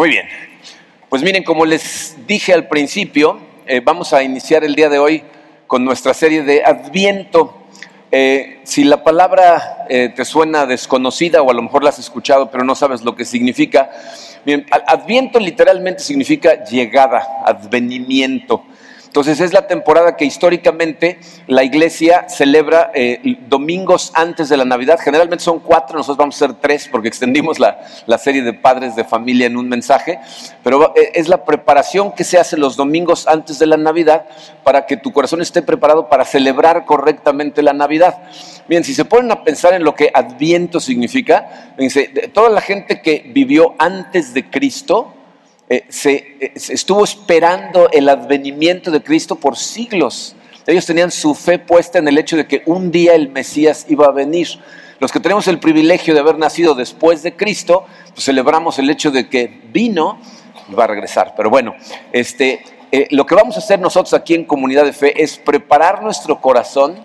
Muy bien. Pues miren, como les dije al principio, eh, vamos a iniciar el día de hoy con nuestra serie de Adviento. Eh, si la palabra eh, te suena desconocida o a lo mejor la has escuchado pero no sabes lo que significa, Adviento literalmente significa llegada, advenimiento. Entonces es la temporada que históricamente la iglesia celebra eh, domingos antes de la Navidad. Generalmente son cuatro, nosotros vamos a hacer tres porque extendimos la, serie de padres de familia en un mensaje. Pero eh, es la preparación que se hace los domingos antes de la Navidad para que tu corazón esté preparado para celebrar correctamente la Navidad. Bien, si se ponen a pensar en lo que Adviento significa, toda la gente que vivió antes de Cristo, eh, eh, se, estuvo esperando el advenimiento de Cristo por siglos. Ellos tenían su fe puesta en el hecho de que un día el Mesías iba a venir. Los que tenemos el privilegio de haber nacido después de Cristo, pues celebramos el hecho de que vino y va a regresar. Pero bueno, este, eh, lo que vamos a hacer nosotros aquí en Comunidad de Fe es preparar nuestro corazón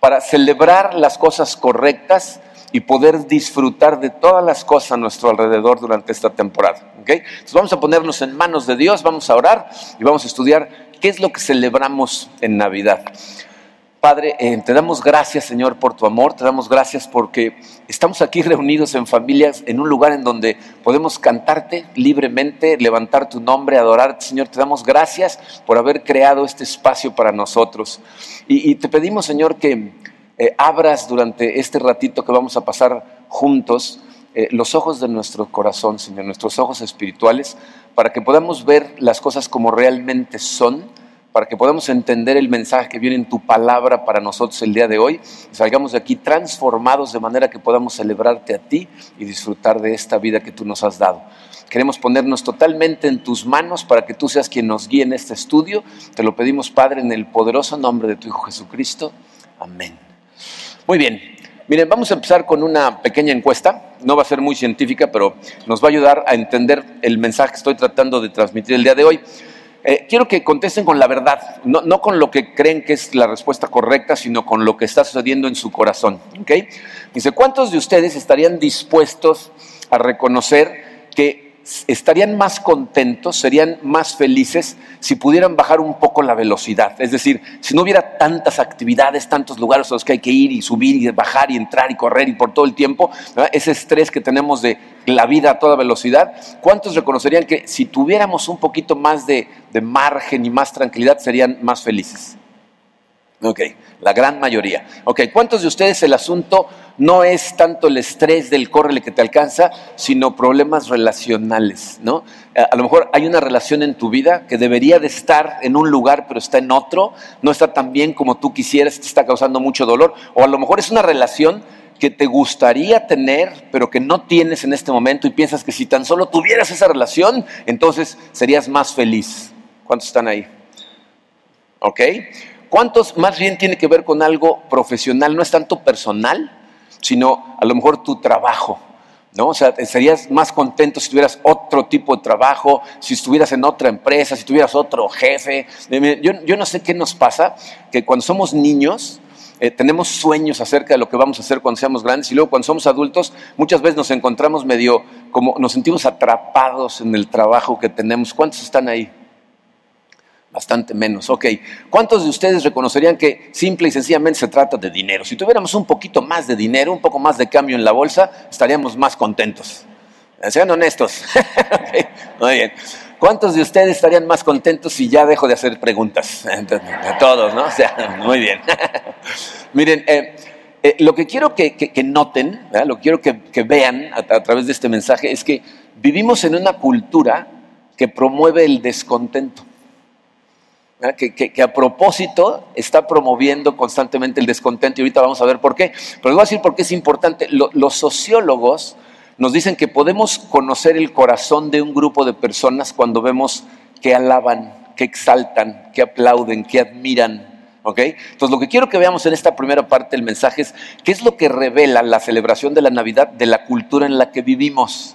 para celebrar las cosas correctas y poder disfrutar de todas las cosas a nuestro alrededor durante esta temporada. Entonces vamos a ponernos en manos de Dios, vamos a orar y vamos a estudiar qué es lo que celebramos en Navidad. Padre, eh, te damos gracias, Señor, por tu amor, te damos gracias porque estamos aquí reunidos en familias, en un lugar en donde podemos cantarte libremente, levantar tu nombre, adorarte, Señor. Te damos gracias por haber creado este espacio para nosotros. y te pedimos, Señor, que eh, abras durante este ratito que vamos a pasar juntos eh, los ojos de nuestro corazón, Señor, nuestros ojos espirituales, para que podamos ver las cosas como realmente son, para que podamos entender el mensaje que viene en tu palabra para nosotros el día de hoy, y salgamos de aquí transformados de manera que podamos celebrarte a ti y disfrutar de esta vida que tú nos has dado. Queremos ponernos totalmente en tus manos para que tú seas quien nos guíe en este estudio. Te lo pedimos, Padre, en el poderoso nombre de tu Hijo Jesucristo. Amén. Muy bien. Miren, vamos a empezar con una pequeña encuesta. No va a ser muy científica, pero nos va a ayudar a entender el mensaje que estoy tratando de transmitir el día de hoy. Eh, quiero que contesten con la verdad, no, con lo que creen que es la respuesta correcta, sino con lo que está sucediendo en su corazón. ¿okay? Dice, ¿cuántos de ustedes estarían dispuestos a reconocer que estarían más contentos, serían más felices si pudieran bajar un poco la velocidad. Es decir, si no hubiera tantas actividades, tantos lugares a los que hay que ir y subir y bajar y entrar y correr y por todo el tiempo, ese estrés que tenemos de la vida a toda velocidad, ¿cuántos reconocerían que si tuviéramos un poquito más de, de margen y más tranquilidad serían más felices? Ok, la gran mayoría. Ok, ¿cuántos de ustedes el asunto no es tanto el estrés del córrele que te alcanza, sino problemas relacionales, ¿no? A lo mejor hay una relación en tu vida que debería de estar en un lugar, pero está en otro, no está tan bien como tú quisieras, te está causando mucho dolor, o a lo mejor es una relación que te gustaría tener, pero que no tienes en este momento y piensas que si tan solo tuvieras esa relación, entonces serías más feliz. ¿Cuántos están ahí? ¿Ok? ¿Cuántos más bien tiene que ver con algo profesional? No es tanto personal, sino a lo mejor tu trabajo. ¿No? O sea, serías más contento si tuvieras otro tipo de trabajo, si estuvieras en otra empresa, si tuvieras otro jefe. Yo, no sé qué nos pasa, que cuando somos niños eh, tenemos sueños acerca de lo que vamos a hacer cuando seamos grandes y luego cuando somos adultos muchas veces nos encontramos medio como nos sentimos atrapados en el trabajo que tenemos. ¿Cuántos están ahí? Bastante menos, ok. ¿Cuántos de ustedes reconocerían que simple y sencillamente se trata de dinero? Si tuviéramos un poquito más de dinero, un poco más de cambio en la bolsa, estaríamos más contentos. Sean honestos. Muy bien. ¿Cuántos de ustedes estarían más contentos si ya dejo de hacer preguntas? A todos, ¿no? O sea, muy bien. Miren, eh, eh, lo que quiero que, noten, lo quiero que, vean a través de este mensaje es que vivimos en una cultura que promueve el descontento. Que, a propósito está promoviendo constantemente el descontento y ahorita vamos a ver por qué. Pero voy a decir por qué es importante. los sociólogos nos dicen que podemos conocer el corazón de un grupo de personas cuando vemos que alaban, que exaltan, que aplauden, que admiran. ¿ok? Entonces lo que quiero que veamos en esta primera parte del mensaje es qué es lo que revela la celebración de la Navidad de la cultura en la que vivimos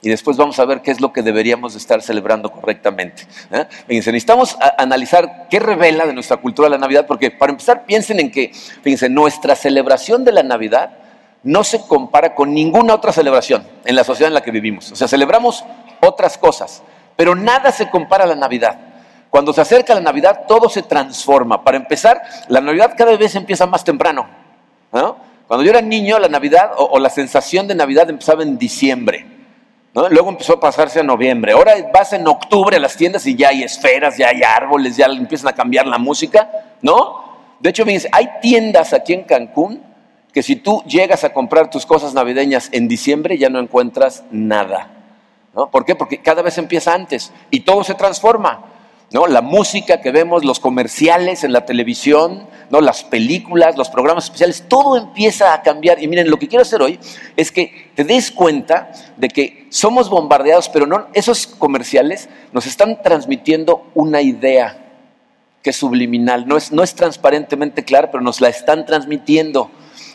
y después vamos a ver qué es lo que deberíamos estar celebrando correctamente. ¿eh? Fíjense, necesitamos analizar qué revela de nuestra cultura la Navidad, porque para empezar piensen en que, fíjense, nuestra celebración de la Navidad no se compara con ninguna otra celebración en la sociedad en la que vivimos. O sea, celebramos otras cosas, pero nada se compara a la Navidad. Cuando se acerca la Navidad, todo se transforma. Para empezar, la Navidad cada vez empieza más temprano. Cuando yo era niño, la Navidad o, la sensación de Navidad empezaba en diciembre. Luego empezó a pasarse a noviembre. Ahora vas en octubre a las tiendas y ya hay esferas, ya hay árboles, ya empiezan a cambiar la música. ¿No? De hecho, fíjense, hay tiendas aquí en Cancún que si tú llegas a comprar tus cosas navideñas en diciembre ya no encuentras nada. ¿no? ¿Por qué? Porque cada vez empieza antes y todo se transforma. ¿no? La música que vemos, los comerciales en la televisión, ¿no? las películas, los programas especiales, todo empieza a cambiar. Y miren, lo que quiero hacer hoy es que te des cuenta de que somos bombardeados, pero no, esos comerciales nos están transmitiendo una idea que es subliminal, no es, no es transparentemente clara, pero nos la están transmitiendo.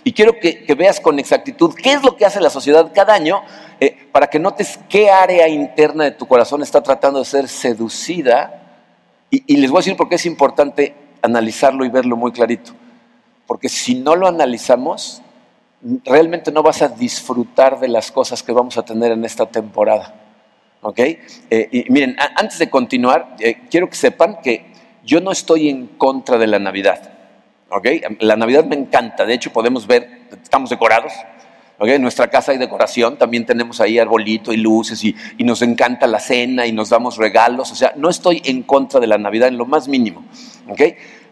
Y quiero que, veas con exactitud qué es lo que hace la sociedad cada año eh, para que notes qué área interna de tu corazón está tratando de ser seducida. Y, y les voy a decir por qué es importante analizarlo y verlo muy clarito. Porque si no lo analizamos, realmente no vas a disfrutar de las cosas que vamos a tener en esta temporada. ¿Ok? Eh, y miren, antes de continuar, eh, quiero que sepan que yo no estoy en contra de la Navidad. La Navidad me encanta, de hecho podemos ver, estamos decorados, Nuestra casa hay decoración, también tenemos ahí arbolito y luces y, nos encanta la cena y nos damos regalos, o sea, no estoy en contra de la Navidad en lo más mínimo,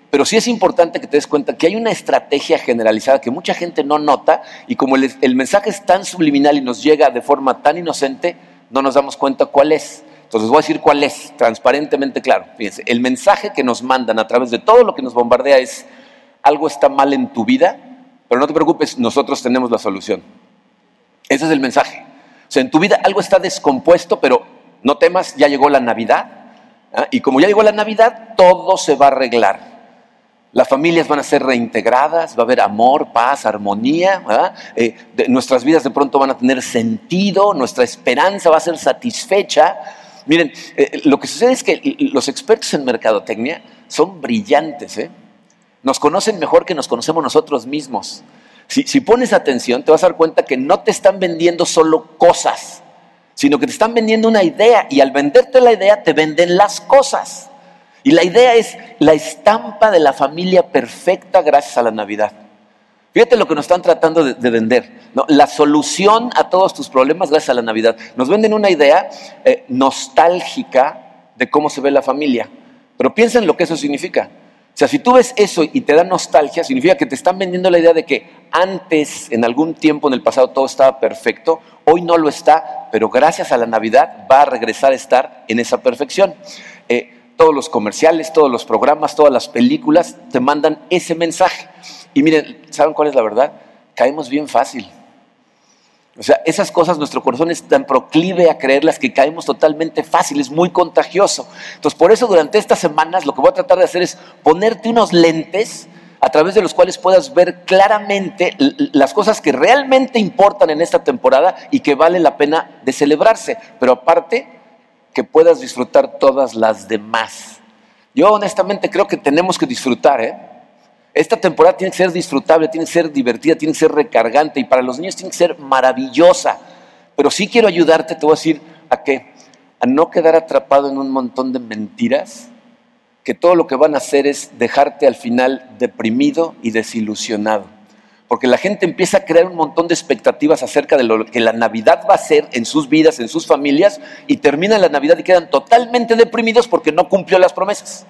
Pero sí es importante que te des cuenta que hay una estrategia generalizada que mucha gente no nota y como el, el mensaje es tan subliminal y nos llega de forma tan inocente, no nos damos cuenta cuál es. Entonces voy a decir cuál es, transparentemente claro. Fíjense, el mensaje que nos mandan a través de todo lo que nos bombardea es, algo está mal en tu vida, pero no te preocupes, nosotros tenemos la solución. Ese es el mensaje. O sea, en tu vida algo está descompuesto, pero no temas, ya llegó la Navidad. ¿ah? Y como ya llegó la Navidad, todo se va a arreglar. Las familias van a ser reintegradas, va a haber amor, paz, armonía. Eh, nuestras vidas de pronto van a tener sentido, nuestra esperanza va a ser satisfecha. Miren, eh, lo que sucede es que los expertos en mercadotecnia son brillantes. ¿eh? Nos conocen mejor que nos conocemos nosotros mismos. Si, pones atención, te vas a dar cuenta que no te están vendiendo solo cosas, sino que te están vendiendo una idea y al venderte la idea te venden las cosas. Y la idea es la estampa de la familia perfecta gracias a la Navidad. Fíjate lo que nos están tratando de, vender. La solución a todos tus problemas gracias a la Navidad. Nos venden una idea eh, nostálgica de cómo se ve la familia. Pero piensa en lo que eso significa. Sea, si tú ves eso y te da nostalgia, significa que te están vendiendo la idea de que antes, en algún tiempo en el pasado, todo estaba perfecto, hoy no lo está, pero gracias a la Navidad va a regresar a estar en esa perfección. Eh, todos los comerciales, todos los programas, todas las películas te mandan ese mensaje. Y miren, ¿saben cuál es la verdad? Caemos bien fácil. O sea, esas cosas nuestro corazón es tan proclive a creerlas que caemos totalmente fácil, es muy contagioso. Entonces, por eso durante estas semanas lo que voy a tratar de hacer es ponerte unos lentes a través de los cuales puedas ver claramente las cosas que realmente importan en esta temporada y que vale la pena de celebrarse, pero aparte que puedas disfrutar todas las demás. Yo honestamente creo que tenemos que disfrutar, ¿eh? Esta temporada tiene que ser disfrutable, tiene que ser divertida, tiene que ser recargante y para los niños tiene que ser maravillosa. Pero sí quiero ayudarte, te voy a decir a qué, a no quedar atrapado en un montón de mentiras que todo lo que van a hacer es dejarte al final deprimido y desilusionado. Porque la gente empieza a crear un montón de expectativas acerca de lo que la Navidad va a ser en sus vidas, en sus familias, y termina la Navidad y quedan totalmente deprimidos porque no cumplió las promesas.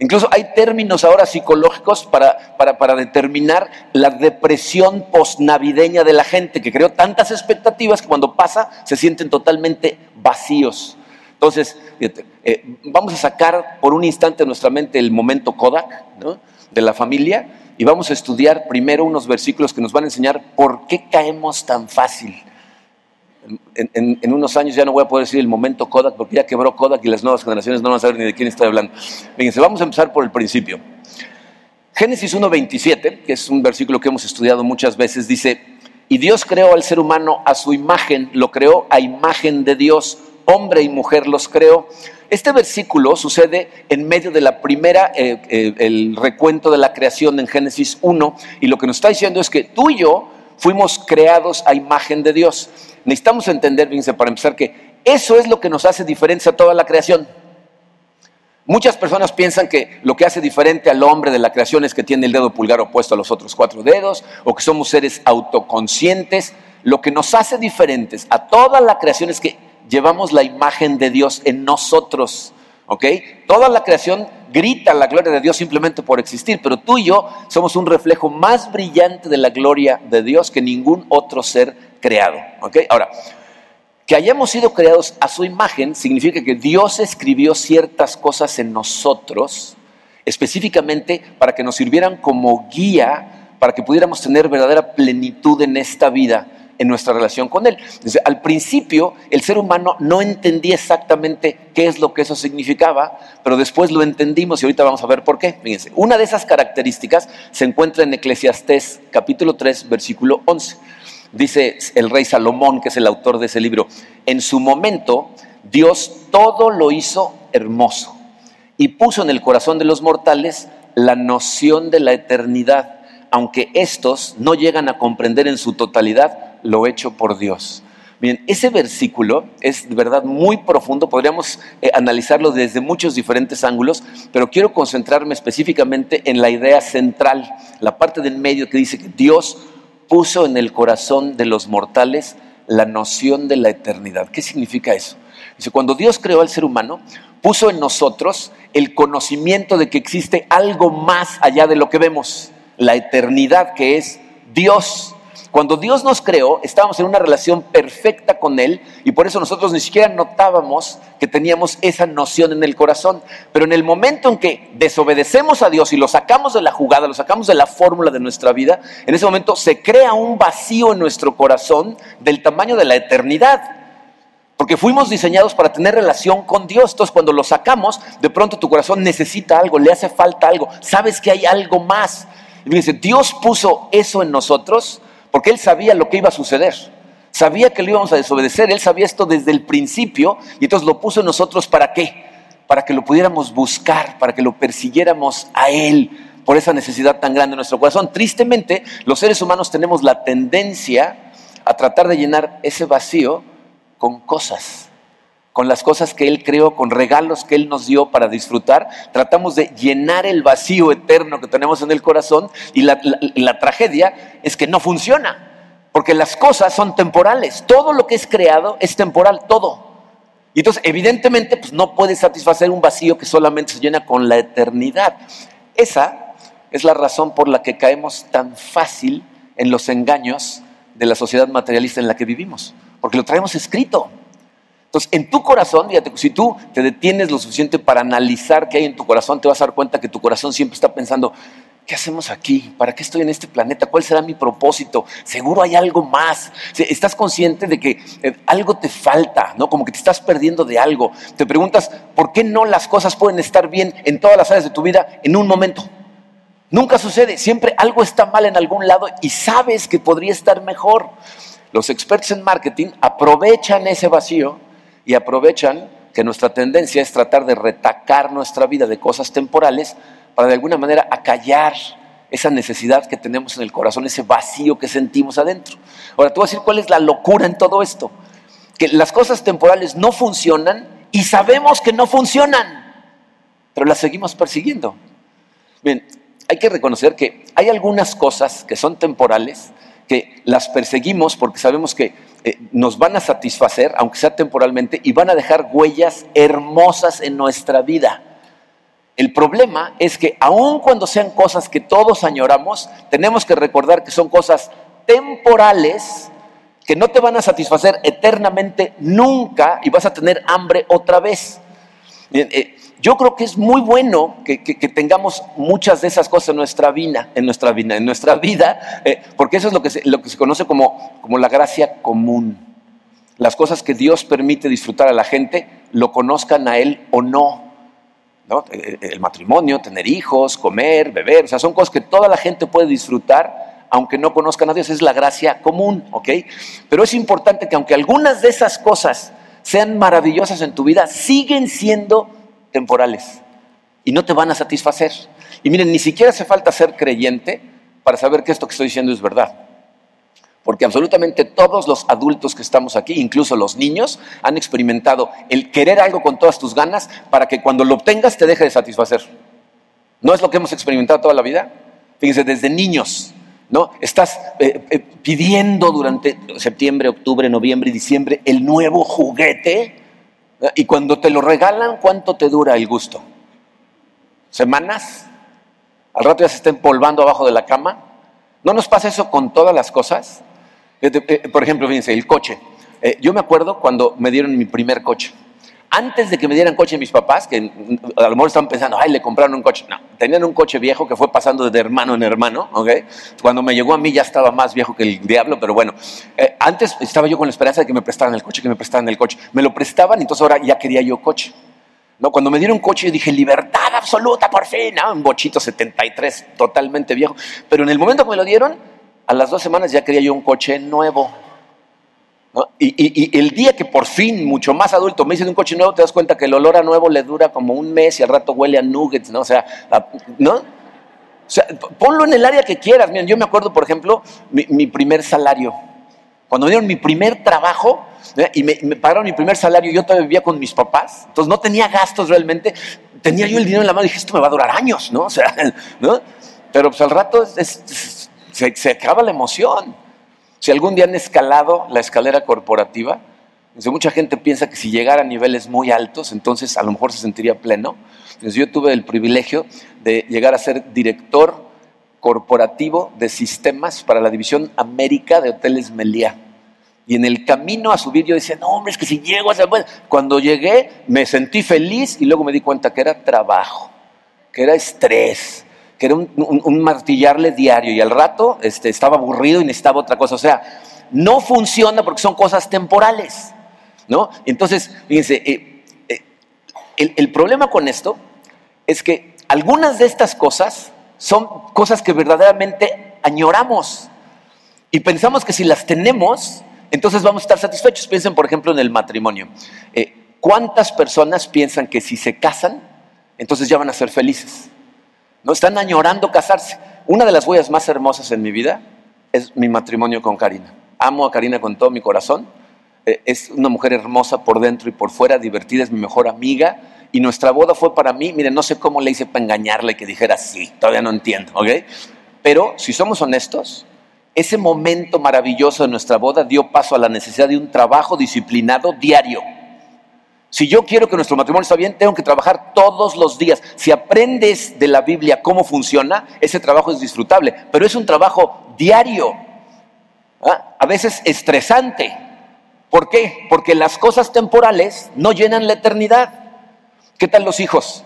Incluso hay términos ahora psicológicos para, para, determinar la depresión postnavideña de la gente, que creó tantas expectativas que cuando pasa se sienten totalmente vacíos. Entonces, eh, vamos a sacar por un instante nuestra mente el momento Kodak de la familia y vamos a estudiar primero unos versículos que nos van a enseñar por qué caemos tan fácil en, unos años ya no voy a poder decir el momento Kodak porque ya quebró Kodak y las nuevas generaciones no van a saber ni de quién estoy hablando. Fíjense, vamos a empezar por el principio. Génesis 1.27, que es un versículo que hemos estudiado muchas veces, dice, y Dios creó al ser humano a su imagen, lo creó a imagen de Dios, hombre y mujer los creó. Este versículo sucede en medio de la primera, eh, eh, el recuento de la creación en Génesis 1, y lo que nos está diciendo es que tú y yo fuimos creados a imagen de Dios. Necesitamos entender, fíjense, para empezar, que eso es lo que nos hace diferentes a toda la creación. Muchas personas piensan que lo que hace diferente al hombre de la creación es que tiene el dedo pulgar opuesto a los otros cuatro dedos o que somos seres autoconscientes. Lo que nos hace diferentes a toda la creación es que llevamos la imagen de Dios en nosotros. Toda la creación grita la gloria de Dios simplemente por existir, pero tú y yo somos un reflejo más brillante de la gloria de Dios que ningún otro ser creado. Ahora, que hayamos sido creados a su imagen significa que Dios escribió ciertas cosas en nosotros, específicamente para que nos sirvieran como guía, para que pudiéramos tener verdadera plenitud en esta vida, en nuestra relación con Él. al principio, el ser humano no entendía exactamente qué es lo que eso significaba, pero después lo entendimos y ahorita vamos a ver por qué. Fíjense, una de esas características se encuentra en Eclesiastés capítulo 3, versículo 11. Dice el rey Salomón, que es el autor de ese libro, en su momento Dios todo lo hizo hermoso y puso en el corazón de los mortales la noción de la eternidad, aunque estos no llegan a comprender en su totalidad lo hecho por Dios. Bien, ese versículo es de verdad muy profundo, podríamos eh, analizarlo desde muchos diferentes ángulos, pero quiero concentrarme específicamente en la idea central, la parte del medio que dice que Dios puso en el corazón de los mortales la noción de la eternidad. ¿Qué significa eso? Dice, cuando Dios creó al ser humano, puso en nosotros el conocimiento de que existe algo más allá de lo que vemos, la eternidad que es Dios. Cuando Dios nos creó, estábamos en una relación perfecta con Él y por eso nosotros ni siquiera notábamos que teníamos esa noción en el corazón. Pero en el momento en que desobedecemos a Dios y lo sacamos de la jugada, lo sacamos de la fórmula de nuestra vida, en ese momento se crea un vacío en nuestro corazón del tamaño de la eternidad. Porque fuimos diseñados para tener relación con Dios. Entonces, cuando lo sacamos, de pronto tu corazón necesita algo, le hace falta algo. Sabes que hay algo más. Y dice, Dios puso eso en nosotros porque él sabía lo que iba a suceder. Sabía que lo íbamos a desobedecer, él sabía esto desde el principio y entonces lo puso en nosotros para qué? Para que lo pudiéramos buscar, para que lo persiguiéramos a él por esa necesidad tan grande en nuestro corazón. Tristemente, los seres humanos tenemos la tendencia a tratar de llenar ese vacío con cosas con las cosas que Él creó, con regalos que Él nos dio para disfrutar, tratamos de llenar el vacío eterno que tenemos en el corazón y la, tragedia es que no funciona, porque las cosas son temporales, todo lo que es creado es temporal, todo. Y entonces, evidentemente, pues no puede satisfacer un vacío que solamente se llena con la eternidad. Esa es la razón por la que caemos tan fácil en los engaños de la sociedad materialista en la que vivimos, porque lo traemos escrito. Entonces, en tu corazón, fíjate, si tú te detienes lo suficiente para analizar qué hay en tu corazón, te vas a dar cuenta que tu corazón siempre está pensando, ¿qué hacemos aquí? ¿Para qué estoy en este planeta? ¿Cuál será mi propósito? Seguro hay algo más. Estás consciente de que eh, algo te falta, ¿no? Como que te estás perdiendo de algo. Te preguntas, ¿por qué no las cosas pueden estar bien en todas las áreas de tu vida en un momento? Nunca sucede, siempre algo está mal en algún lado y sabes que podría estar mejor. Los expertos en marketing aprovechan ese vacío y aprovechan que nuestra tendencia es tratar de retacar nuestra vida de cosas temporales para de alguna manera acallar esa necesidad que tenemos en el corazón, ese vacío que sentimos adentro. Ahora, tú vas a decir cuál es la locura en todo esto. Que las cosas temporales no funcionan y sabemos que no funcionan, pero las seguimos persiguiendo. Bien, hay que reconocer que hay algunas cosas que son temporales, que las perseguimos porque sabemos que eh, nos van a satisfacer, aunque sea temporalmente, y van a dejar huellas hermosas en nuestra vida. El problema es que aun cuando sean cosas que todos añoramos, tenemos que recordar que son cosas temporales que no te van a satisfacer eternamente nunca y vas a tener hambre otra vez. Eh, yo creo que es muy bueno que, tengamos muchas de esas cosas en nuestra vida, en nuestra vida, en nuestra vida, eh, porque eso es lo que se, conoce como, la gracia común. Las cosas que Dios permite disfrutar a la gente, lo conozcan a Él o no. Eh, el matrimonio, tener hijos, comer, beber, o sea, son cosas que toda la gente puede disfrutar, aunque no conozcan a Dios, es la gracia común, ¿ok? Pero es importante que aunque algunas de esas cosas sean maravillosas en tu vida, siguen siendo temporales y no te van a satisfacer. Y miren, ni siquiera hace falta ser creyente para saber que esto que estoy diciendo es verdad. Porque absolutamente todos los adultos que estamos aquí, incluso los niños, han experimentado el querer algo con todas tus ganas para que cuando lo obtengas te deje de satisfacer. ¿No es lo que hemos experimentado toda la vida? Fíjense, desde niños, ¿no? Estás eh, eh, pidiendo durante septiembre, octubre, noviembre y diciembre el nuevo juguete y cuando te lo regalan, ¿cuánto te dura el gusto? ¿Semanas? Al rato ya se está empolvando abajo de la cama. ¿No nos pasa eso con todas las cosas? Eh, por ejemplo, fíjense, el coche. yo me acuerdo cuando me dieron mi primer coche antes de que me dieran coche mis papás, que a lo mejor estaban pensando, ay, le compraron un coche. No, tenían un coche viejo que fue pasando de hermano en hermano, ¿ok? Cuando me llegó a mí ya estaba más viejo que el diablo, pero bueno. Eh, antes estaba yo con la esperanza de que me prestaran el coche, que me prestaran el coche. Me lo prestaban entonces ahora ya quería yo coche. No, cuando me dieron coche yo dije, libertad absoluta, por fin, ¿no? Un bochito 73, totalmente viejo. Pero en el momento que me lo dieron, a las dos semanas ya quería yo un coche nuevo. Y, el día que por fin, mucho más adulto, me dicen un coche nuevo, te das cuenta que el olor a nuevo le dura como un mes y al rato huele a nuggets, ¿no? O sea, ¿no? O sea, ponlo en el área que quieras. Miren, yo me acuerdo, por ejemplo, mi, primer salario. Cuando me dieron mi primer trabajo y me, pagaron mi primer salario, yo todavía vivía con mis papás, entonces no tenía gastos realmente. Tenía yo el dinero en la mano y dije, esto me va a durar años, ¿no? O sea, ¿no? Pero pues al rato se, se acaba la emoción. Si algún día han escalado la escalera corporativa, mucha gente piensa que si llegara a niveles muy altos, entonces a lo mejor se sentiría pleno. Yo tuve el privilegio de llegar a ser director corporativo de sistemas para la división América de Hoteles Meliá. Y en el camino a subir yo decía, no, hombre, es que si llego a esa... Cuando llegué me sentí feliz y luego me di cuenta que era trabajo, que era estrés, que era un, martillarle diario y al rato este, estaba aburrido y necesitaba otra cosa. O sea, no funciona porque son cosas temporales, ¿no? Entonces, fíjense, eh, eh, el, problema con esto es que algunas de estas cosas son cosas que verdaderamente añoramos y pensamos que si las tenemos, entonces vamos a estar satisfechos. Piensen, por ejemplo, en el matrimonio. Eh, ¿Cuántas personas piensan que si se casan, entonces ya van a ser felices? No están añorando casarse. Una de las huellas más hermosas en mi vida es mi matrimonio con Karina. Amo a Karina con todo mi corazón. Eh, es una mujer hermosa por dentro y por fuera, divertida, es mi mejor amiga. Y nuestra boda fue para mí, miren, no sé cómo le hice para engañarla y que dijera sí, todavía no entiendo, ¿ok? Pero si somos honestos, ese momento maravilloso de nuestra boda dio paso a la necesidad de un trabajo disciplinado diario si yo quiero que nuestro matrimonio esté bien, tengo que trabajar todos los días. Si aprendes de la Biblia cómo funciona, ese trabajo es disfrutable, pero es un trabajo diario, ¿ah? a veces estresante. ¿Por qué? Porque las cosas temporales no llenan la eternidad. ¿Qué tal los hijos?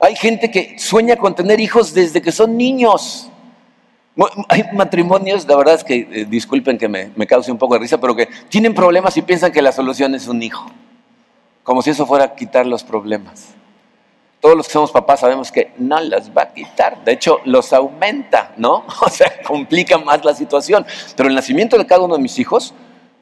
Hay gente que sueña con tener hijos desde que son niños. Hay matrimonios, la verdad es que, eh, disculpen que me, me cause un poco de risa, pero que tienen problemas y piensan que la solución es un hijo como si eso fuera a quitar los problemas. Todos los que somos papás sabemos que no los va a quitar, de hecho los aumenta, ¿no? O sea, complica más la situación. Pero el nacimiento de cada uno de mis hijos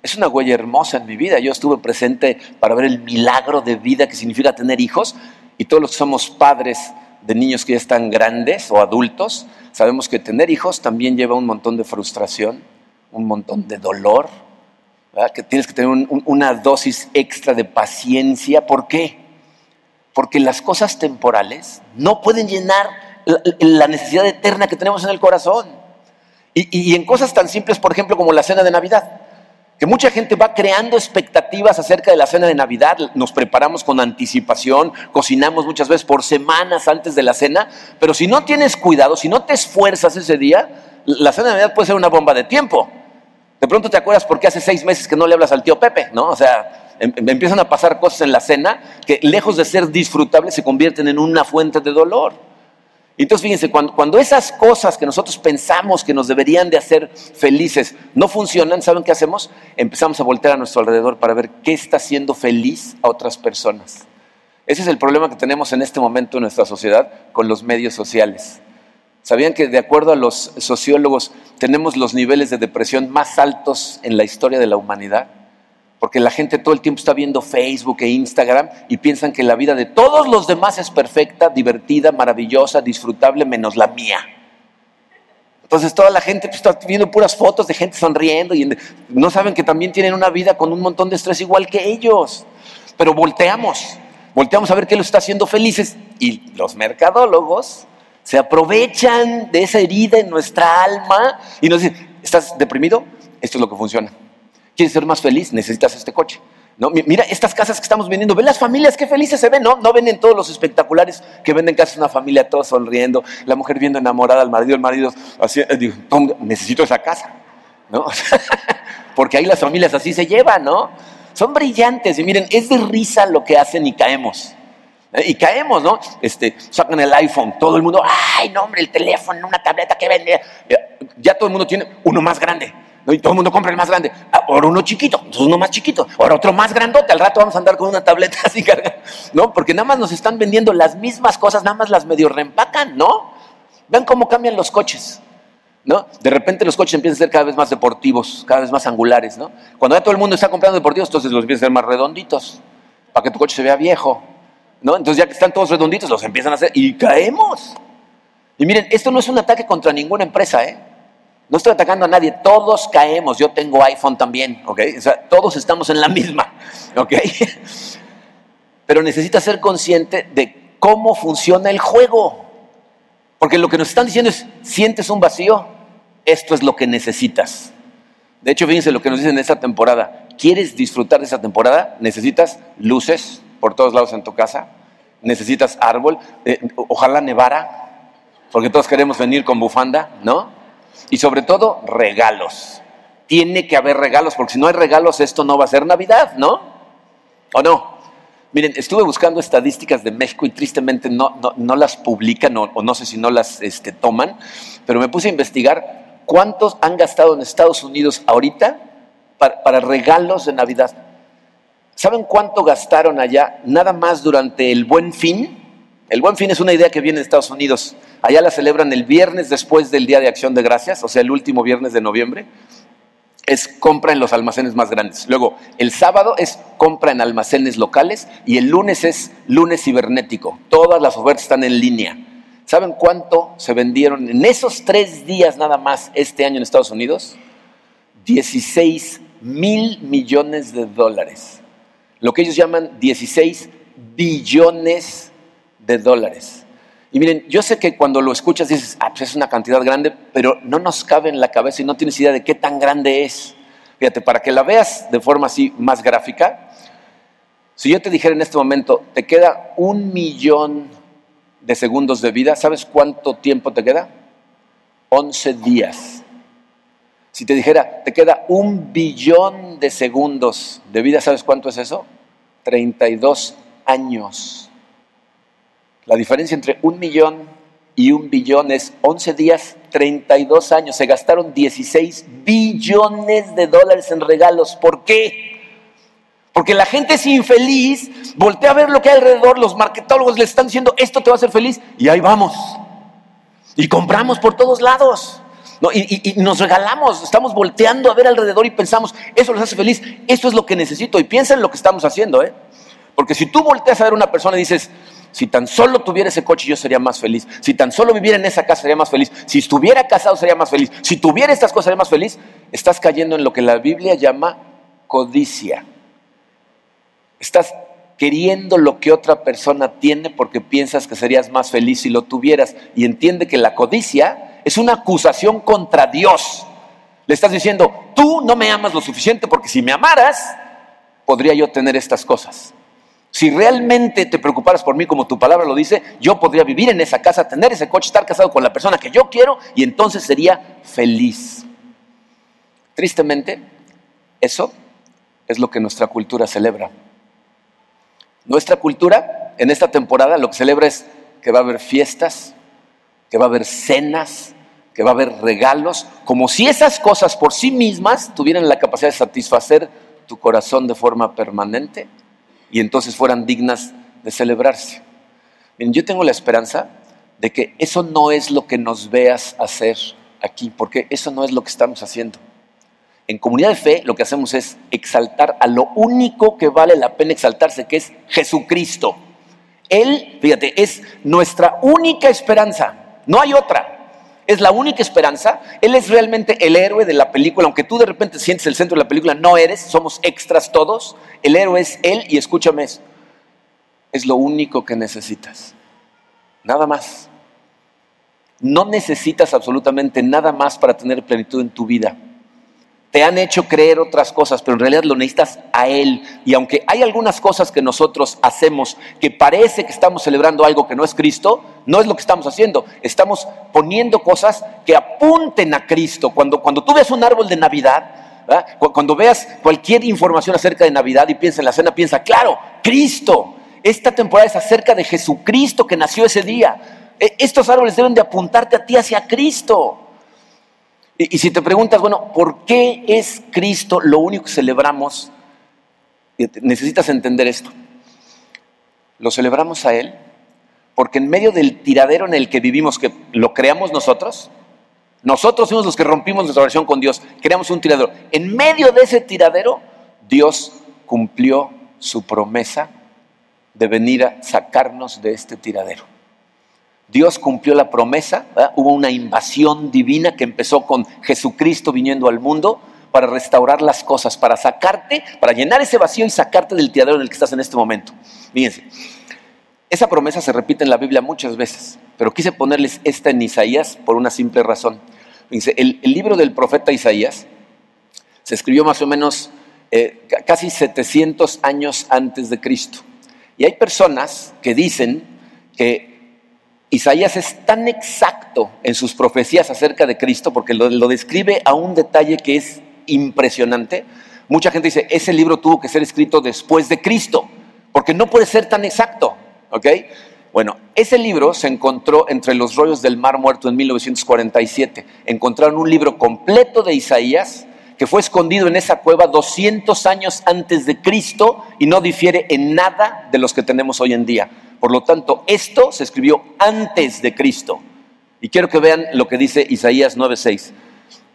es una huella hermosa en mi vida. Yo estuve presente para ver el milagro de vida que significa tener hijos y todos los que somos padres de niños que ya están grandes o adultos, sabemos que tener hijos también lleva un montón de frustración, un montón de dolor, que tienes que tener una dosis extra de paciencia. ¿Por qué? Porque las cosas temporales no pueden llenar la, necesidad eterna que tenemos en el corazón. Y, en cosas tan simples, por ejemplo, como la cena de Navidad. Que mucha gente va creando expectativas acerca de la cena de Navidad, nos preparamos con anticipación, cocinamos muchas veces por semanas antes de la cena, pero si no tienes cuidado, si no te esfuerzas ese día, la cena de Navidad puede ser una bomba de tiempo. De pronto te acuerdas porque hace seis meses que no le hablas al tío Pepe, ¿no? O sea, em, em, empiezan a pasar cosas en la cena que lejos de ser disfrutables se convierten en una fuente de dolor. Entonces, fíjense, cuando, cuando, esas cosas que nosotros pensamos que nos deberían de hacer felices no funcionan, ¿saben qué hacemos? Empezamos a voltear a nuestro alrededor para ver qué está haciendo feliz a otras personas. Ese es el problema que tenemos en este momento en nuestra sociedad con los medios sociales. ¿Sabían que de acuerdo a los sociólogos tenemos los niveles de depresión más altos en la historia de la humanidad? Porque la gente todo el tiempo está viendo Facebook e Instagram y piensan que la vida de todos los demás es perfecta, divertida, maravillosa, disfrutable, menos la mía. Entonces toda la gente pues, está viendo puras fotos de gente sonriendo y no saben que también tienen una vida con un montón de estrés igual que ellos. Pero volteamos, volteamos a ver qué los está haciendo felices y los mercadólogos se aprovechan de esa herida en nuestra alma y nos dicen, ¿estás deprimido? Esto es lo que funciona. ¿Quieres ser más feliz? Necesitas este coche. ¿No? Mira estas casas que estamos vendiendo, ve las familias, qué felices se ven, ¿no? No venden todos los espectaculares que venden casas una familia todos sonriendo, la mujer viendo enamorada al marido, el marido así, eh, digo, necesito esa casa, ¿no? Porque ahí las familias así se llevan, ¿no? Son brillantes y miren, es de risa lo que hacen y caemos. Y caemos, ¿no? Este, sacan el iPhone, todo el mundo, ay, no, hombre, el teléfono, una tableta que vende. Ya todo el mundo tiene uno más grande. Y todo el mundo compra el más grande. Ah, ahora uno chiquito, entonces uno más chiquito. Ahora otro más grandote. Al rato vamos a andar con una tableta así cargada. ¿No? Porque nada más nos están vendiendo las mismas cosas, nada más las medio reempacan, ¿no? Vean cómo cambian los coches. ¿No? De repente los coches empiezan a ser cada vez más deportivos, cada vez más angulares, ¿no? Cuando ya todo el mundo está comprando deportivos, entonces los empiezan a ser más redonditos, para que tu coche se vea viejo, ¿no? Entonces ya que están todos redonditos, los empiezan a hacer y caemos. Y miren, esto no es un ataque contra ninguna empresa, ¿eh? No estoy atacando a nadie, todos caemos, yo tengo iPhone también, ¿ok? O sea, todos estamos en la misma, ¿ok? Pero necesitas ser consciente de cómo funciona el juego. Porque lo que nos están diciendo es, sientes un vacío, esto es lo que necesitas. De hecho, fíjense lo que nos dicen en esta temporada. ¿Quieres disfrutar de esa temporada? Necesitas luces por todos lados en tu casa. Necesitas árbol. Eh, ojalá nevara, porque todos queremos venir con bufanda, ¿no? Y sobre todo, regalos. Tiene que haber regalos, porque si no hay regalos, esto no va a ser Navidad, ¿no? ¿O no? Miren, estuve buscando estadísticas de México y tristemente no, no, las publican o, no sé si no las este, toman, pero me puse a investigar cuántos han gastado en Estados Unidos ahorita para, para regalos de Navidad. ¿Saben cuánto gastaron allá nada más durante el buen fin? El buen fin es una idea que viene de Estados Unidos. Allá la celebran el viernes después del Día de Acción de Gracias, o sea, el último viernes de noviembre. Es compra en los almacenes más grandes. Luego, el sábado es compra en almacenes locales y el lunes es lunes cibernético. Todas las ofertas están en línea. ¿Saben cuánto se vendieron en esos tres días nada más este año en Estados Unidos? 16 mil millones de dólares. Lo que ellos llaman 16 billones de dólares. Y miren, yo sé que cuando lo escuchas dices, ah, pues es una cantidad grande, pero no nos cabe en la cabeza y no tienes idea de qué tan grande es. Fíjate, para que la veas de forma así más gráfica, si yo te dijera en este momento, te queda un millón de segundos de vida, ¿sabes cuánto tiempo te queda? 11 días. Si te dijera, te queda un billón de segundos de vida, ¿sabes cuánto es eso? 32 años. La diferencia entre un millón y un billón es 11 días, 32 años. Se gastaron 16 billones de dólares en regalos. ¿Por qué? Porque la gente es infeliz, voltea a ver lo que hay alrededor, los marketólogos le están diciendo, esto te va a hacer feliz, y ahí vamos. Y compramos por todos lados. Y, y, nos regalamos, estamos volteando a ver alrededor y pensamos, eso les hace feliz, esto es lo que necesito. Y piensa en lo que estamos haciendo, ¿eh? Porque si tú volteas a ver a una persona y dices, si tan solo tuviera ese coche yo sería más feliz. Si tan solo viviera en esa casa sería más feliz. Si estuviera casado sería más feliz. Si tuviera estas cosas sería más feliz. Estás cayendo en lo que la Biblia llama codicia. Estás queriendo lo que otra persona tiene porque piensas que serías más feliz si lo tuvieras. Y entiende que la codicia es una acusación contra Dios. Le estás diciendo, tú no me amas lo suficiente porque si me amaras, podría yo tener estas cosas. Si realmente te preocuparas por mí como tu palabra lo dice, yo podría vivir en esa casa, tener ese coche, estar casado con la persona que yo quiero y entonces sería feliz. Tristemente, eso es lo que nuestra cultura celebra. Nuestra cultura en esta temporada lo que celebra es que va a haber fiestas, que va a haber cenas, que va a haber regalos, como si esas cosas por sí mismas tuvieran la capacidad de satisfacer tu corazón de forma permanente y entonces fueran dignas de celebrarse. yo tengo la esperanza de que eso no es lo que nos veas hacer aquí, porque eso no es lo que estamos haciendo. En comunidad de fe lo que hacemos es exaltar a lo único que vale la pena exaltarse, que es Jesucristo. Él, fíjate, es nuestra única esperanza, no hay otra. Es la única esperanza, Él es realmente el héroe de la película, aunque tú de repente sientes el centro de la película, no eres, somos extras todos, el héroe es Él y escúchame eso, es lo único que necesitas, nada más. No necesitas absolutamente nada más para tener plenitud en tu vida. Te han hecho creer otras cosas, pero en realidad lo necesitas a Él. Y aunque hay algunas cosas que nosotros hacemos que parece que estamos celebrando algo que no es Cristo, no es lo que estamos haciendo. Estamos poniendo cosas que apunten a Cristo. Cuando, cuando tú ves un árbol de Navidad, cuando veas cualquier información acerca de Navidad y piensa en la cena, piensa, claro, Cristo. Esta temporada es acerca de Jesucristo que nació ese día. E, estos árboles deben de apuntarte a ti hacia Cristo. Y, si te preguntas, bueno, ¿por qué es Cristo lo único que celebramos? Necesitas entender esto. Lo celebramos a Él porque en medio del tiradero en el que vivimos, que lo creamos nosotros, nosotros fuimos los que rompimos nuestra relación con Dios, creamos un tiradero. En medio de ese tiradero, Dios cumplió su promesa de venir a sacarnos de este tiradero. Dios cumplió la promesa, hubo una invasión divina que empezó con Jesucristo viniendo al mundo para restaurar las cosas, para sacarte, para llenar ese vacío y sacarte del tiradero en el que estás en este momento. Fíjense, esa promesa se repite en la Biblia muchas veces, pero quise ponerles esta en Isaías por una simple razón. Fíjense, el, libro del profeta Isaías se escribió más o menos eh, casi 700 años antes de Cristo. Y hay personas que dicen que Isaías es tan exacto en sus profecías acerca de Cristo porque lo, describe a un detalle que es impresionante. Mucha gente dice, ese libro tuvo que ser escrito después de Cristo, porque no puede ser tan exacto. Bueno, ese libro se encontró entre los rollos del Mar Muerto en 1947. Encontraron un libro completo de Isaías que fue escondido en esa cueva 200 años antes de Cristo y no difiere en nada de los que tenemos hoy en día. Por lo tanto, esto se escribió antes de Cristo. Y quiero que vean lo que dice Isaías 9:6.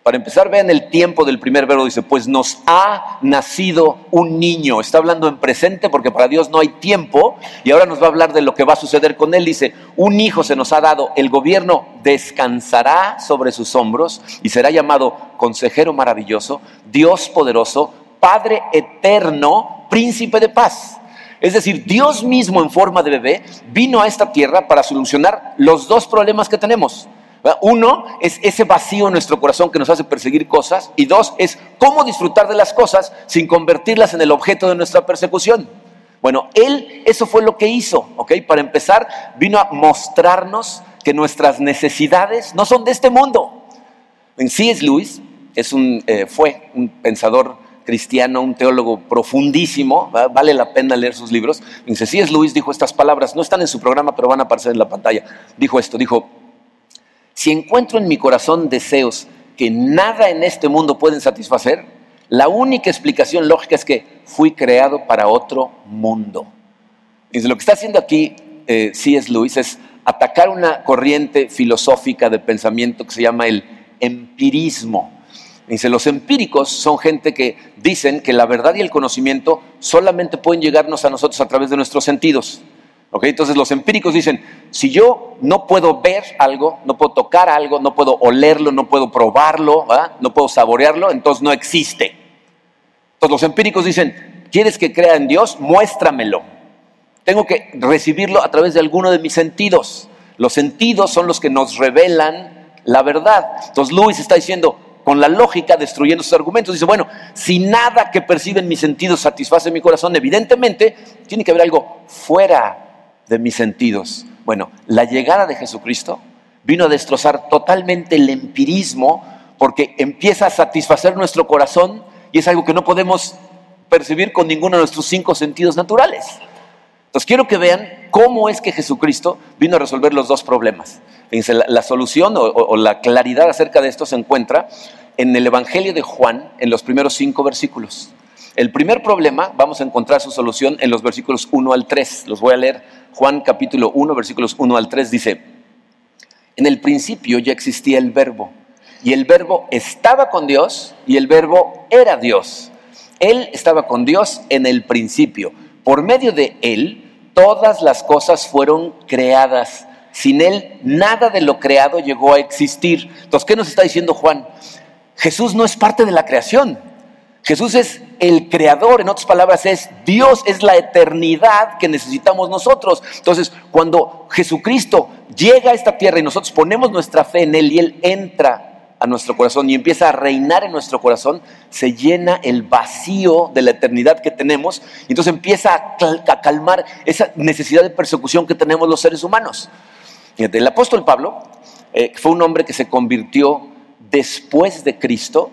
Para empezar, vean el tiempo del primer verbo. Dice, pues nos ha nacido un niño. Está hablando en presente porque para Dios no hay tiempo. Y ahora nos va a hablar de lo que va a suceder con él. Dice, un hijo se nos ha dado. El gobierno descansará sobre sus hombros y será llamado consejero maravilloso, Dios poderoso, Padre eterno, príncipe de paz. Es decir, Dios mismo en forma de bebé vino a esta tierra para solucionar los dos problemas que tenemos. Uno es ese vacío en nuestro corazón que nos hace perseguir cosas y dos es cómo disfrutar de las cosas sin convertirlas en el objeto de nuestra persecución. Bueno, Él eso fue lo que hizo, ¿ok? Para empezar, vino a mostrarnos que nuestras necesidades no son de este mundo. En C.S. Lewis es un, eh, fue un pensador cristiano, un teólogo profundísimo, vale la pena leer sus libros. Dice, si es Luis, dijo estas palabras, no están en su programa, pero van a aparecer en la pantalla. Dijo esto, dijo, si encuentro en mi corazón deseos que nada en este mundo pueden satisfacer, la única explicación lógica es que fui creado para otro mundo. Dice, lo que está haciendo aquí eh, C.S. Lewis es atacar una corriente filosófica de pensamiento que se llama el empirismo. Dice, los empíricos son gente que dicen que la verdad y el conocimiento solamente pueden llegarnos a nosotros a través de nuestros sentidos. Entonces los empíricos dicen, si yo no puedo ver algo, no puedo tocar algo, no puedo olerlo, no puedo probarlo, no puedo saborearlo, entonces no existe. Entonces los empíricos dicen, ¿quieres que crea en Dios? Muéstramelo. Tengo que recibirlo a través de alguno de mis sentidos. Los sentidos son los que nos revelan la verdad. Entonces Luis está diciendo, con la lógica destruyendo sus argumentos. Dice, bueno, si nada que perciben mis sentidos satisface mi corazón, evidentemente tiene que haber algo fuera de mis sentidos. Bueno, la llegada de Jesucristo vino a destrozar totalmente el empirismo porque empieza a satisfacer nuestro corazón y es algo que no podemos percibir con ninguno de nuestros cinco sentidos naturales. Entonces quiero que vean cómo es que Jesucristo vino a resolver los dos problemas. La, solución o, la claridad acerca de esto se encuentra en el Evangelio de Juan, en los primeros cinco versículos. El primer problema, vamos a encontrar su solución en los versículos 1 al 3. Los voy a leer. Juan capítulo 1, versículos 1 al 3 dice, en el principio ya existía el verbo, y el verbo estaba con Dios, y el verbo era Dios. Él estaba con Dios en el principio. Por medio de Él, todas las cosas fueron creadas. Sin Él, nada de lo creado llegó a existir. Entonces, ¿qué nos está diciendo Juan? Jesús no es parte de la creación. Jesús es el creador, en otras palabras, es Dios, es la eternidad que necesitamos nosotros. Entonces, cuando Jesucristo llega a esta tierra y nosotros ponemos nuestra fe en Él y Él entra a nuestro corazón y empieza a reinar en nuestro corazón, se llena el vacío de la eternidad que tenemos y entonces empieza a, calmar esa necesidad de persecución que tenemos los seres humanos. El apóstol Pablo eh, fue un hombre que se convirtió después de Cristo,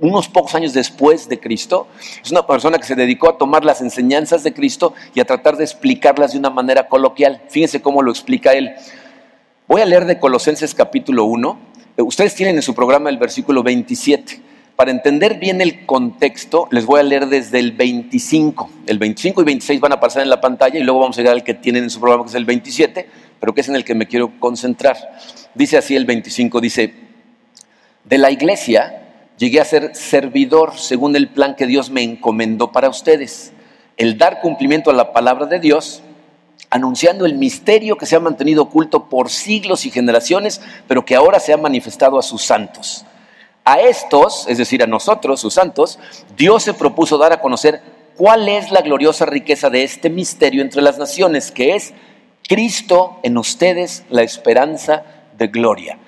unos pocos años después de Cristo. Es una persona que se dedicó a tomar las enseñanzas de Cristo y a tratar de explicarlas de una manera coloquial. Fíjense cómo lo explica él. Voy a leer de Colosenses capítulo 1 eh, ustedes tienen en su programa el versículo 27. Para entender bien el contexto, les voy a leer desde el 25. El 25 y 26 van a pasar en la pantalla y luego vamos a llegar al que tienen en su programa, que es el 27, pero que es en el que me quiero concentrar. Dice así el 25, dice, de la iglesia llegué a ser servidor según el plan que Dios me encomendó para ustedes, el dar cumplimiento a la palabra de Dios anunciando el misterio que se ha mantenido oculto por siglos y generaciones, pero que ahora se ha manifestado a sus santos. A estos, es decir, a nosotros, sus santos, Dios se propuso dar a conocer cuál es la gloriosa riqueza de este misterio entre las naciones, que es Cristo en ustedes, la esperanza de gloria.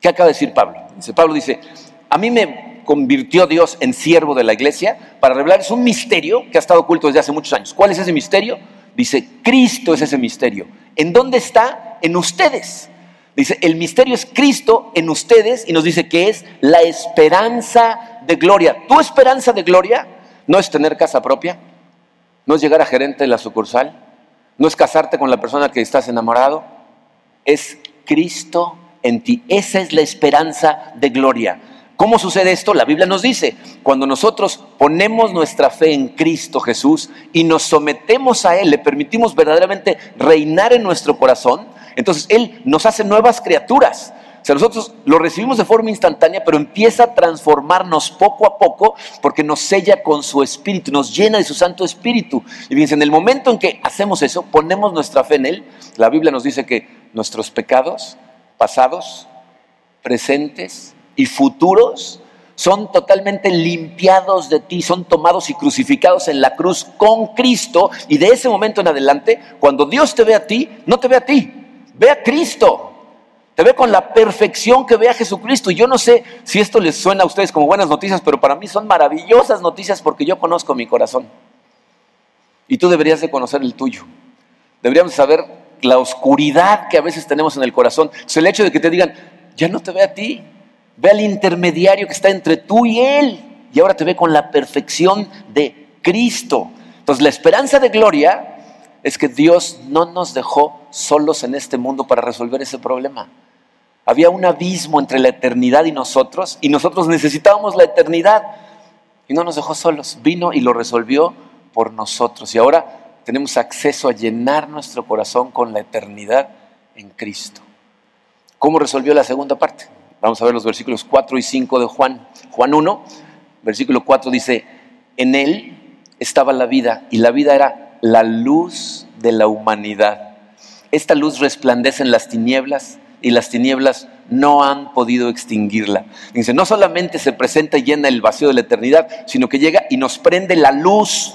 ¿Qué acaba de decir Pablo? Pablo dice, a mí me convirtió Dios en siervo de la iglesia para revelarles un misterio que ha estado oculto desde hace muchos años. ¿Cuál es ese misterio? Dice, Cristo es ese misterio. ¿En dónde está? En ustedes. Dice, el misterio es Cristo en ustedes y nos dice que es la esperanza de gloria. Tu esperanza de gloria no es tener casa propia, no es llegar a gerente de la sucursal, no es casarte con la persona que estás enamorado, es Cristo en ti. Esa es la esperanza de gloria. ¿Cómo sucede esto? La Biblia nos dice, cuando nosotros ponemos nuestra fe en Cristo Jesús y nos sometemos a Él, le permitimos verdaderamente reinar en nuestro corazón, entonces Él nos hace nuevas criaturas. O sea, nosotros lo recibimos de forma instantánea, pero empieza a transformarnos poco a poco porque nos sella con su espíritu, nos llena de su Santo Espíritu. Y fíjense, en el momento en que hacemos eso, ponemos nuestra fe en Él, la Biblia nos dice que nuestros pecados pasados, presentes, y futuros son totalmente limpiados de ti, son tomados y crucificados en la cruz con Cristo y de ese momento en adelante, cuando Dios te ve a ti, no te ve a ti, ve a Cristo. Te ve con la perfección que ve a Jesucristo. Y yo no sé si esto les suena a ustedes como buenas noticias, pero para mí son maravillosas noticias porque yo conozco mi corazón. Y tú deberías de conocer el tuyo. Deberíamos saber la oscuridad que a veces tenemos en el corazón. Es el hecho de que te digan, ya no te ve a ti, Ve al intermediario que está entre tú y Él. Y ahora te ve con la perfección de Cristo. Entonces la esperanza de gloria es que Dios no nos dejó solos en este mundo para resolver ese problema. Había un abismo entre la eternidad y nosotros y nosotros necesitábamos la eternidad y no nos dejó solos. Vino y lo resolvió por nosotros y ahora tenemos acceso a llenar nuestro corazón con la eternidad en Cristo. ¿Cómo resolvió la segunda parte? Vamos a ver los versículos 4 y 5 de Juan. Juan 1, versículo 4 dice, en él estaba la vida y la vida era la luz de la humanidad. Esta luz resplandece en las tinieblas y las tinieblas no han podido extinguirla. Dice, no solamente se presenta y llena el vacío de la eternidad, sino que llega y nos prende la luz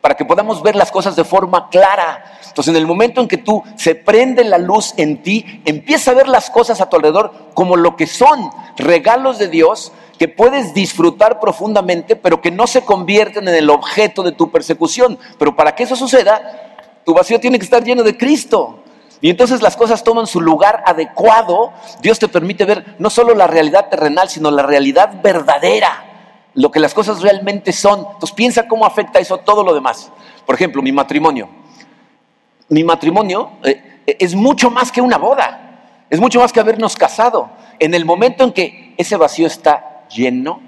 para que podamos ver las cosas de forma clara. Entonces, en el momento en que tú se prende la luz en ti, empieza a ver las cosas a tu alrededor como lo que son, regalos de Dios que puedes disfrutar profundamente, pero que no se convierten en el objeto de tu persecución. Pero para que eso suceda, tu vacío tiene que estar lleno de Cristo. Y entonces las cosas toman su lugar adecuado. Dios te permite ver no solo la realidad terrenal, sino la realidad verdadera lo que las cosas realmente son. Entonces piensa cómo afecta eso todo lo demás. Por ejemplo, mi matrimonio. Mi matrimonio eh, es mucho más que una boda. Es mucho más que habernos casado. En el momento en que ese vacío está lleno,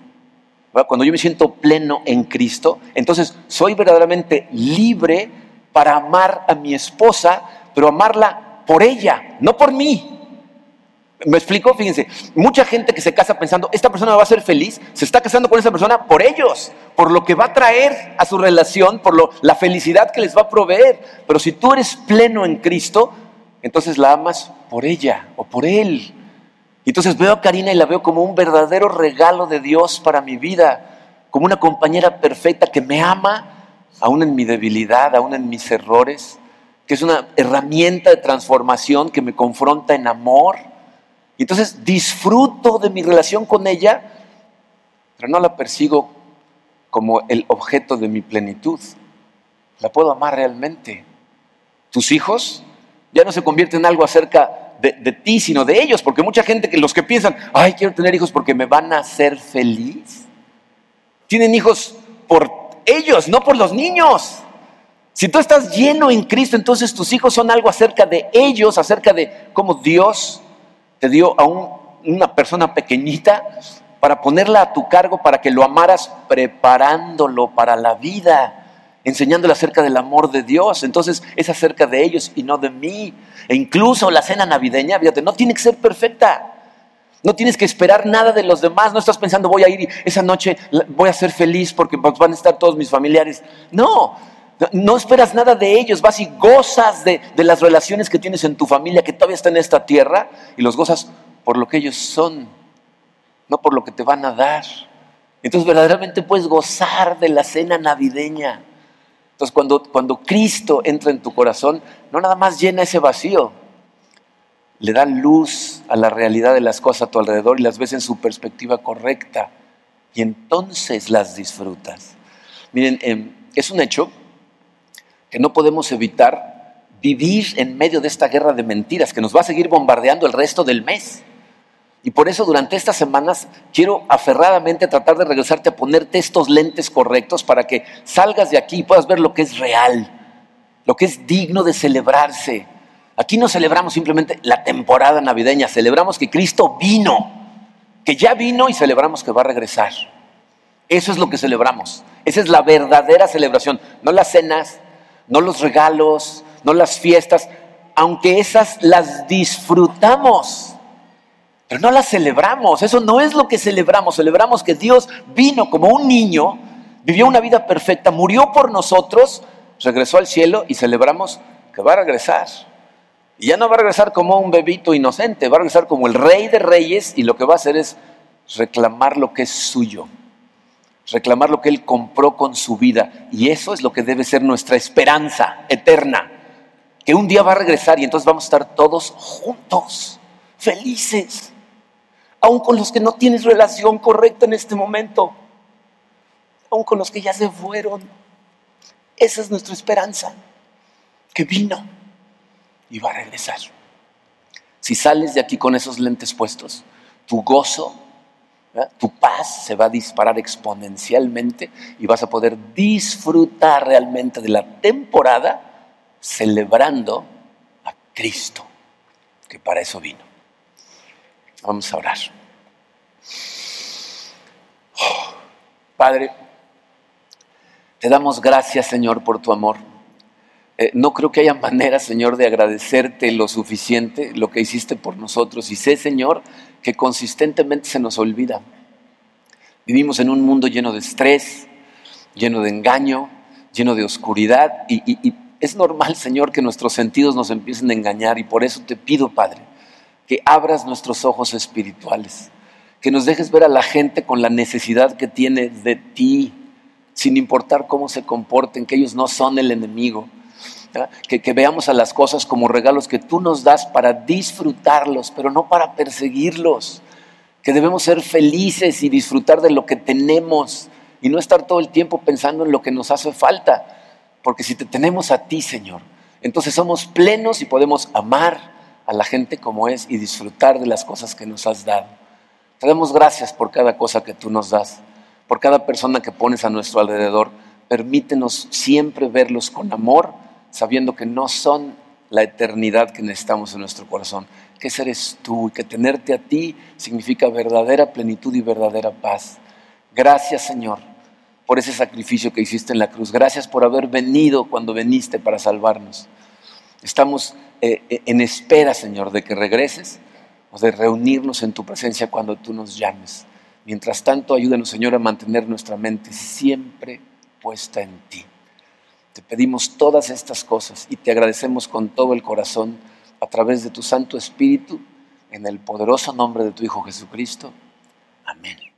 cuando yo me siento pleno en Cristo, entonces soy verdaderamente libre para amar a mi esposa, pero amarla por ella, no por mí. ¿Me explico? Fíjense, mucha gente que se casa pensando, esta persona va a ser feliz, se está casando con esa persona por ellos, por lo que va a traer a su relación, por lo, la felicidad que les va a proveer. Pero si tú eres pleno en Cristo, entonces la amas por ella o por él. Entonces veo a Karina y la veo como un verdadero regalo de Dios para mi vida, como una compañera perfecta que me ama, aún en mi debilidad, aún en mis errores, que es una herramienta de transformación que me confronta en amor. Y entonces disfruto de mi relación con ella, pero no la persigo como el objeto de mi plenitud. La puedo amar realmente. Tus hijos ya no se convierten en algo acerca de, ti, sino de ellos, porque mucha gente los que piensan, ay, quiero tener hijos porque me van a hacer feliz, tienen hijos por ellos, no por los niños. Si tú estás lleno en Cristo, entonces tus hijos son algo acerca de ellos, acerca de cómo Dios te dio a una persona pequeñita para ponerla a tu cargo, para que lo amaras preparándolo para la vida enseñándole acerca del amor de Dios. Entonces es acerca de ellos y no de mí. E incluso la cena navideña, fíjate, no tiene que ser perfecta. No tienes que esperar nada de los demás. No estás pensando, voy a ir esa noche voy a ser feliz porque pues, van a estar todos mis familiares. No, no esperas nada de ellos. Vas y gozas de, las relaciones que tienes en tu familia que todavía está en esta tierra y los gozas por lo que ellos son, no por lo que te van a dar. Entonces verdaderamente puedes gozar de la cena navideña. Entonces, cuando, cuando Cristo entra en tu corazón, no nada más llena ese vacío, le da luz a la realidad de las cosas a tu alrededor y las ves en su perspectiva correcta. Y entonces las disfrutas. Miren, em, es un hecho que no podemos evitar vivir en medio de esta guerra de mentiras que nos va a seguir bombardeando el resto del mes. Y por eso durante estas semanas quiero aferradamente tratar de regresarte a ponerte estos lentes correctos para que salgas de aquí y puedas ver lo que es real, lo que es digno de celebrarse. Aquí no celebramos simplemente la temporada navideña, celebramos que Cristo vino, que ya vino y celebramos que va a regresar. Eso es lo que celebramos. Esa es la verdadera celebración, no las cenas, no los regalos, no las fiestas, aunque esas las disfrutamos pero no la celebramos, eso no es lo que celebramos, celebramos que Dios vino como un niño, vivió una vida perfecta, murió por nosotros, regresó al cielo y celebramos que va a regresar. Y ya no va a regresar como un bebito inocente, va a regresar como el rey de reyes y lo que va a hacer es reclamar lo que es suyo, reclamar lo que Él compró con su vida. Y eso es lo que debe ser nuestra esperanza eterna, que un día va a regresar y entonces vamos a estar todos juntos, felices aún con los que no tienes relación correcta en este momento, aún con los que ya se fueron. Esa es nuestra esperanza, que vino y va a regresar. Si sales de aquí con esos lentes puestos, tu gozo, tu paz se va a disparar exponencialmente y vas a poder disfrutar realmente de la temporada celebrando a Cristo, que para eso vino. Vamos a orar. Oh, Padre, te damos gracias, Señor, por tu amor. Eh, no creo que haya manera, Señor, de agradecerte lo suficiente, lo que hiciste por nosotros. Y sé, Señor, que consistentemente se nos olvida. Vivimos en un mundo lleno de estrés, lleno de engaño, lleno de oscuridad. y es normal, Señor, que nuestros sentidos nos empiecen a engañar. Y por eso te pido, Padre, que abras nuestros ojos espirituales, que nos dejes ver a la gente con la necesidad que tiene de ti, sin importar cómo se comporten, que ellos no son el enemigo. Que, veamos a las cosas como regalos que tú nos das para disfrutarlos, pero no para perseguirlos. Que debemos ser felices y disfrutar de lo que tenemos y no estar todo el tiempo pensando en lo que nos hace falta. Porque si te tenemos a ti, Señor, entonces somos plenos y podemos amar, a la gente como es y disfrutar de las cosas que nos has dado. Te damos gracias por cada cosa que tú nos das, por cada persona que pones a nuestro alrededor. Permítenos siempre verlos con amor, sabiendo que no son la eternidad que necesitamos en nuestro corazón, que ese eres tú y que tenerte a ti significa verdadera plenitud y verdadera paz. Gracias Señor por ese sacrificio que hiciste en la cruz. Gracias por haber venido cuando viniste para salvarnos. Estamos eh, eh, en espera, Señor, de que regreses o de reunirnos en tu presencia cuando tú nos llames. Mientras tanto, ayúdanos, Señor, a mantener nuestra mente siempre puesta en ti. Te pedimos todas estas cosas y te agradecemos con todo el corazón a través de tu Santo Espíritu, en el poderoso nombre de tu Hijo Jesucristo. Amén.